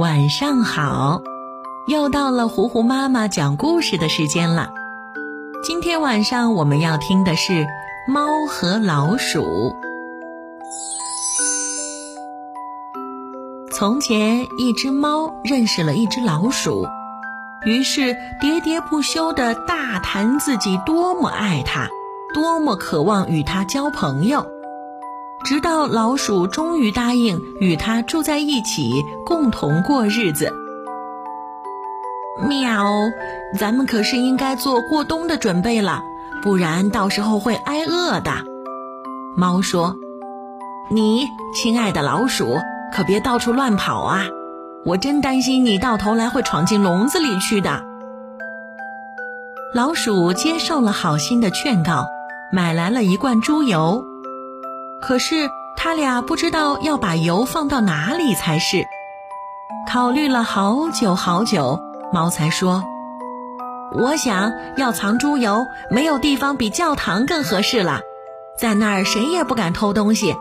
晚上好，又到了糊糊妈妈讲故事的时间了。今天晚上我们要听的是《猫和老鼠》。从前，一只猫认识了一只老鼠，于是喋喋不休地大谈自己多么爱它，多么渴望与它交朋友。直到老鼠终于答应与他住在一起，共同过日子。喵，咱们可是应该做过冬的准备了，不然到时候会挨饿的。猫说：“你亲爱的老鼠，可别到处乱跑啊！我真担心你到头来会闯进笼子里去的。”老鼠接受了好心的劝告，买来了一罐猪油。可是他俩不知道要把油放到哪里才是。考虑了好久好久，猫才说：“我想要藏猪油，没有地方比教堂更合适了。在那儿谁也不敢偷东西，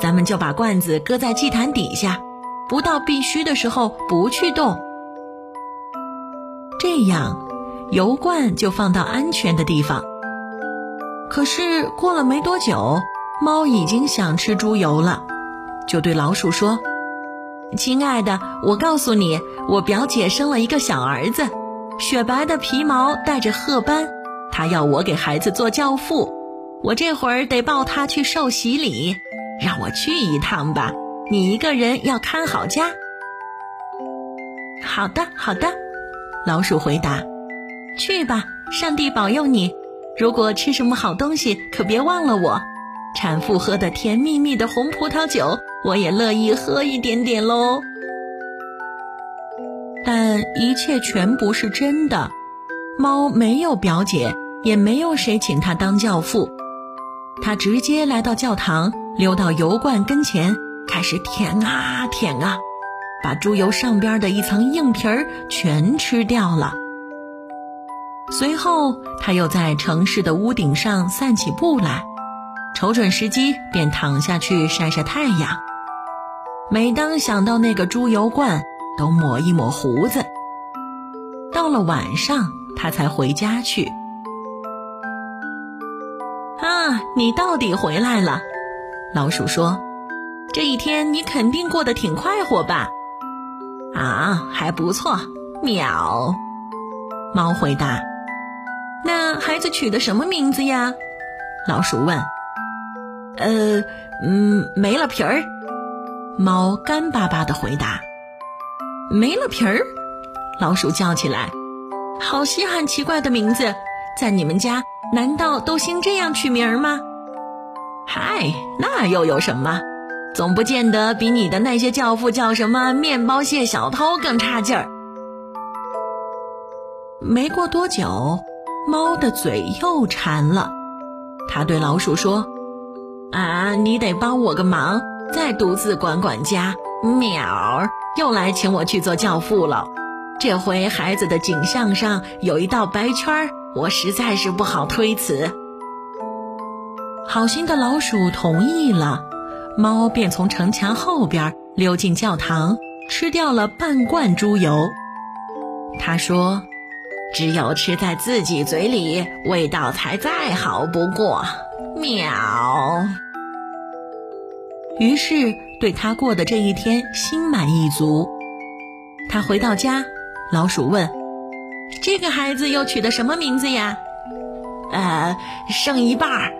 咱们就把罐子搁在祭坛底下，不到必须的时候不去动。这样，油罐就放到安全的地方。可是过了没多久。”猫已经想吃猪油了，就对老鼠说：“亲爱的，我告诉你，我表姐生了一个小儿子，雪白的皮毛带着褐斑，她要我给孩子做教父，我这会儿得抱他去受洗礼，让我去一趟吧。你一个人要看好家。”“好的，好的。”老鼠回答，“去吧，上帝保佑你。如果吃什么好东西，可别忘了我。”产妇喝的甜蜜蜜的红葡萄酒，我也乐意喝一点点喽。但一切全不是真的，猫没有表姐，也没有谁请它当教父。它直接来到教堂，溜到油罐跟前，开始舔啊舔啊，把猪油上边的一层硬皮儿全吃掉了。随后，他又在城市的屋顶上散起步来。瞅准时机，便躺下去晒晒太阳。每当想到那个猪油罐，都抹一抹胡子。到了晚上，他才回家去。啊，你到底回来了！老鼠说：“这一天你肯定过得挺快活吧？”啊，还不错。喵。猫回答：“那孩子取的什么名字呀？”老鼠问。呃，嗯，没了皮儿。猫干巴巴的回答：“没了皮儿。”老鼠叫起来：“好稀罕奇怪的名字，在你们家难道都兴这样取名吗？”“嗨，那又有什么？总不见得比你的那些教父叫什么面包蟹小偷更差劲儿。”没过多久，猫的嘴又馋了，它对老鼠说。啊，你得帮我个忙，再独自管管家。喵儿又来请我去做教父了，这回孩子的颈项上有一道白圈儿，我实在是不好推辞。好心的老鼠同意了，猫便从城墙后边溜进教堂，吃掉了半罐猪油。他说：“只有吃在自己嘴里，味道才再好不过。”喵。于是对他过的这一天心满意足。他回到家，老鼠问：“这个孩子又取的什么名字呀？”“呃，剩一半儿。”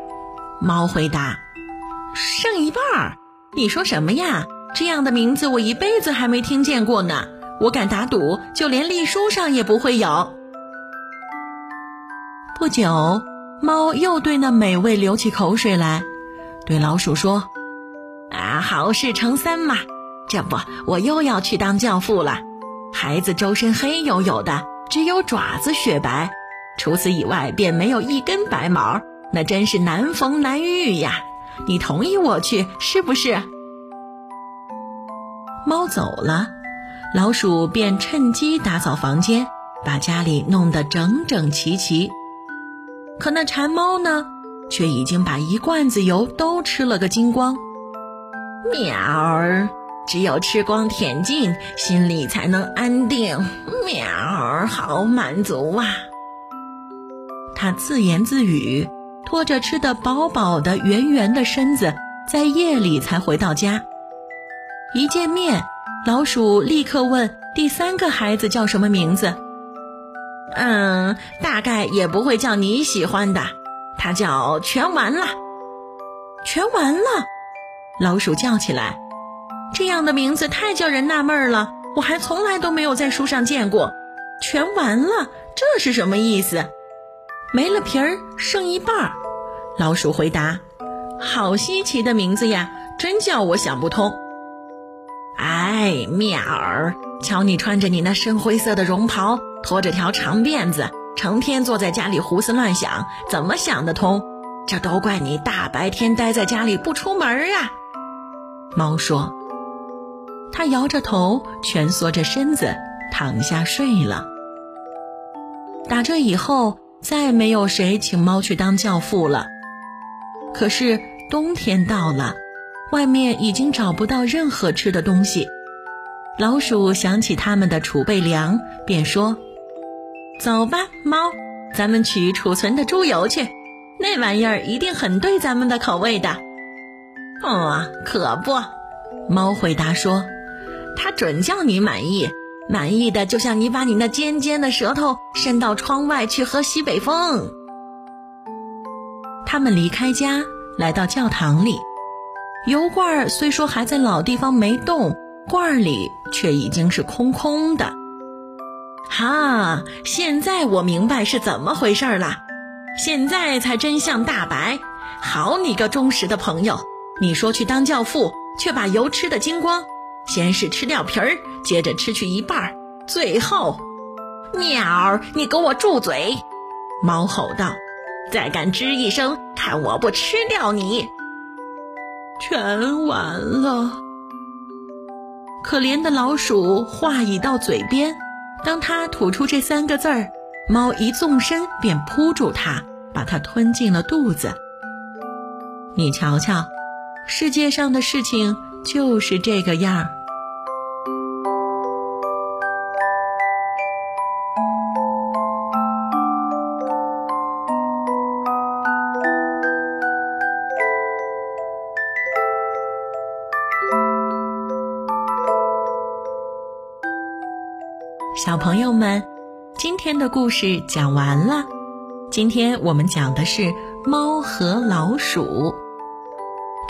猫回答。“剩一半儿？你说什么呀？这样的名字我一辈子还没听见过呢。我敢打赌，就连隶书上也不会有。”不久。猫又对那美味流起口水来，对老鼠说：“啊，好事成三嘛！这不，我又要去当教父了。孩子周身黑黝黝的，只有爪子雪白，除此以外便没有一根白毛，那真是难逢难遇呀！你同意我去是不是？”猫走了，老鼠便趁机打扫房间，把家里弄得整整齐齐。可那馋猫呢，却已经把一罐子油都吃了个精光。喵儿，只有吃光舔尽，心里才能安定。喵，好满足啊！他自言自语，拖着吃得饱饱的圆圆的身子，在夜里才回到家。一见面，老鼠立刻问第三个孩子叫什么名字。嗯，大概也不会叫你喜欢的，他叫全完了。全完了，老鼠叫起来。这样的名字太叫人纳闷了，我还从来都没有在书上见过。全完了，这是什么意思？没了皮儿，剩一半儿。老鼠回答：“好稀奇的名字呀，真叫我想不通。”哎，妙儿，瞧你穿着你那深灰色的绒袍，拖着条长辫子，成天坐在家里胡思乱想，怎么想得通？这都怪你大白天待在家里不出门啊！猫说。它摇着头，蜷缩着身子，躺下睡了。打这以后，再没有谁请猫去当教父了。可是冬天到了，外面已经找不到任何吃的东西。老鼠想起他们的储备粮，便说：“走吧，猫，咱们取储存的猪油去，那玩意儿一定很对咱们的口味的。”“哦，可不。”猫回答说。它准叫你满意，满意的就像你把你那尖尖的舌头伸到窗外去喝西北风。他们离开家，来到教堂里，油罐虽说还在老地方没动，罐里却已经是空空的。哈，现在我明白是怎么回事了，现在才真相大白。好你个忠实的朋友，你说去当教父，却把油吃得精光。先是吃掉皮儿，接着吃去一半儿，最后，鸟，你给我住嘴！猫吼道：“再敢吱一声，看我不吃掉你！”全完了。可怜的老鼠话已到嘴边，当他吐出这三个字儿，猫一纵身便扑住它，把它吞进了肚子。你瞧瞧，世界上的事情就是这个样儿。小朋友们，今天的故事讲完了。今天我们讲的是猫和老鼠。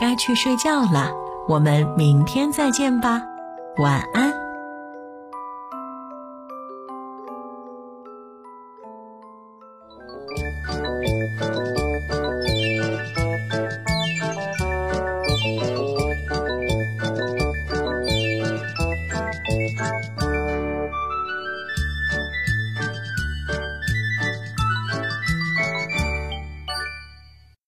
该去睡觉了，我们明天再见吧，晚安。